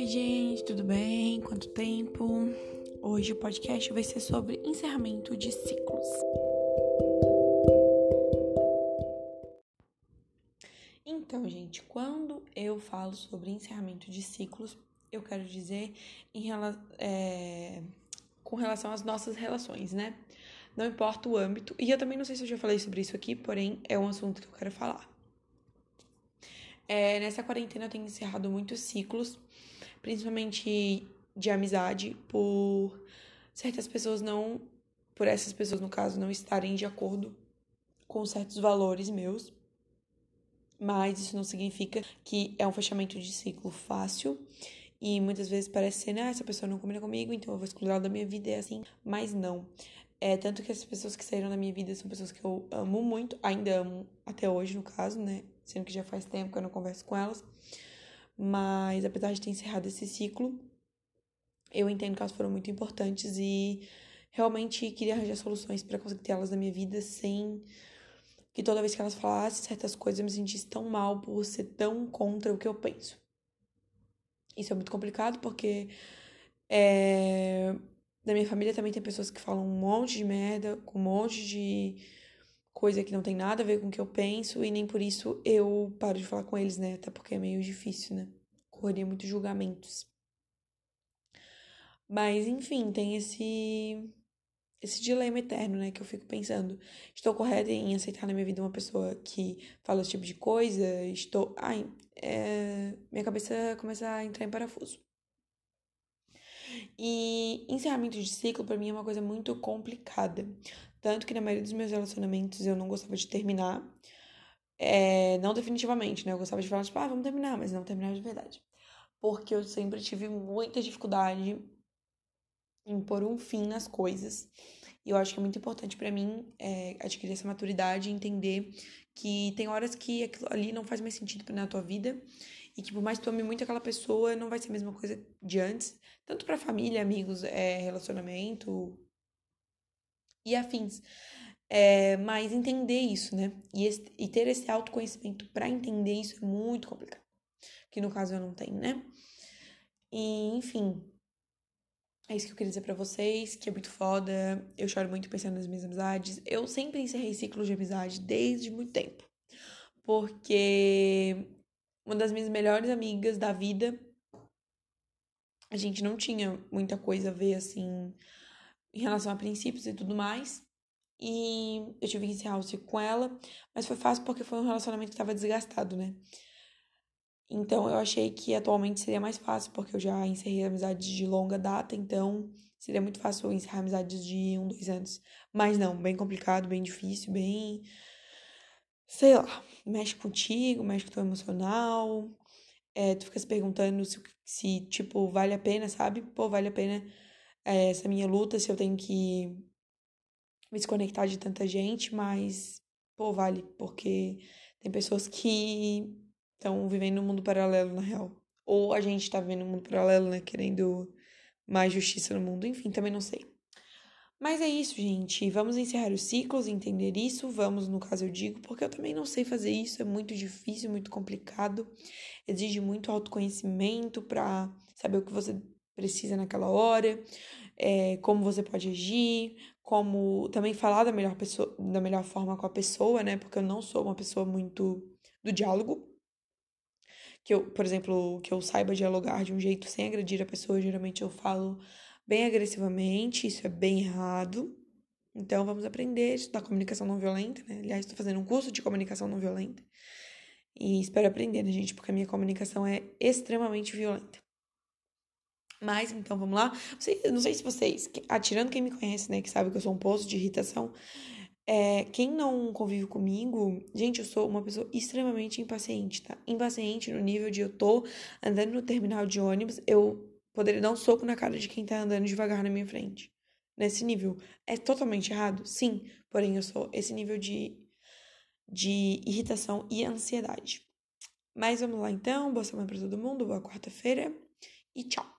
Oi, gente, tudo bem? Quanto tempo? Hoje o podcast vai ser sobre encerramento de ciclos. Então, gente, quando eu falo sobre encerramento de ciclos, eu quero dizer em é, com relação às nossas relações, né? Não importa o âmbito, e eu também não sei se eu já falei sobre isso aqui, porém é um assunto que eu quero falar. É, nessa quarentena eu tenho encerrado muitos ciclos, principalmente de amizade, por certas pessoas não. Por essas pessoas, no caso, não estarem de acordo com certos valores meus. Mas isso não significa que é um fechamento de ciclo fácil. E muitas vezes parece ser, né, essa pessoa não combina comigo, então eu vou excluir ela da minha vida, é assim. Mas não. É, tanto que as pessoas que saíram da minha vida são pessoas que eu amo muito, ainda amo até hoje, no caso, né? sendo que já faz tempo que eu não converso com elas. Mas apesar de ter encerrado esse ciclo, eu entendo que elas foram muito importantes e realmente queria arranjar soluções para conseguir ter elas na minha vida sem que toda vez que elas falassem certas coisas eu me sentisse tão mal por ser tão contra o que eu penso. Isso é muito complicado porque é, na minha família também tem pessoas que falam um monte de merda, com um monte de coisa que não tem nada a ver com o que eu penso e nem por isso eu paro de falar com eles, né? Até porque é meio difícil, né? Correria muitos julgamentos. Mas, enfim, tem esse esse dilema eterno, né, que eu fico pensando, estou correta em aceitar na minha vida uma pessoa que fala esse tipo de coisa? Estou, ai, é... minha cabeça começa a entrar em parafuso. E encerramento de ciclo para mim é uma coisa muito complicada, tanto que na maioria dos meus relacionamentos eu não gostava de terminar. É, não definitivamente, né? Eu gostava de falar, tipo, ah, vamos terminar, mas não terminar de verdade. Porque eu sempre tive muita dificuldade em pôr um fim nas coisas. E eu acho que é muito importante para mim é, adquirir essa maturidade e entender que tem horas que aquilo ali não faz mais sentido na tua vida e que por mais que tu ame muito aquela pessoa, não vai ser a mesma coisa de antes, tanto para família, amigos, é, relacionamento, e afins. É, mas entender isso, né? E, esse, e ter esse autoconhecimento para entender isso é muito complicado. Que no caso eu não tenho, né? E, enfim. É isso que eu queria dizer pra vocês, que é muito foda. Eu choro muito pensando nas minhas amizades. Eu sempre encerrei ciclos de amizade desde muito tempo. Porque uma das minhas melhores amigas da vida, a gente não tinha muita coisa a ver, assim, em relação a princípios e tudo mais. E eu tive que encerrar o ciclo com ela, mas foi fácil porque foi um relacionamento que estava desgastado, né? Então eu achei que atualmente seria mais fácil, porque eu já encerrei amizades de longa data, então seria muito fácil encerrar amizades de um, dois anos. Mas não, bem complicado, bem difícil, bem. Sei lá, mexe contigo, mexe com o teu emocional. É, tu fica se perguntando se, se, tipo, vale a pena, sabe? Pô, vale a pena é, essa minha luta, se eu tenho que me desconectar de tanta gente, mas, pô, vale, porque tem pessoas que estão vivendo um mundo paralelo, na real. Ou a gente tá vivendo um mundo paralelo, né, querendo mais justiça no mundo, enfim, também não sei. Mas é isso, gente. Vamos encerrar os ciclos, entender isso. Vamos, no caso, eu digo, porque eu também não sei fazer isso. É muito difícil, muito complicado. Exige muito autoconhecimento para saber o que você precisa naquela hora, é, como você pode agir, como também falar da melhor pessoa, da melhor forma com a pessoa, né? Porque eu não sou uma pessoa muito do diálogo. Que eu, por exemplo, que eu saiba dialogar de um jeito sem agredir a pessoa, geralmente eu falo bem agressivamente, isso é bem errado. Então vamos aprender a estudar comunicação não violenta, né? Aliás, estou fazendo um curso de comunicação não violenta. E espero aprender, né, gente? Porque a minha comunicação é extremamente violenta. Mas, então, vamos lá. Não sei, não sei se vocês, atirando quem me conhece, né, que sabe que eu sou um poço de irritação, é, quem não convive comigo, gente, eu sou uma pessoa extremamente impaciente, tá? Impaciente no nível de eu tô andando no terminal de ônibus, eu poderia dar um soco na cara de quem tá andando devagar na minha frente. Nesse nível. É totalmente errado? Sim. Porém, eu sou esse nível de, de irritação e ansiedade. Mas vamos lá então. Boa semana pra todo mundo. Boa quarta-feira. E tchau.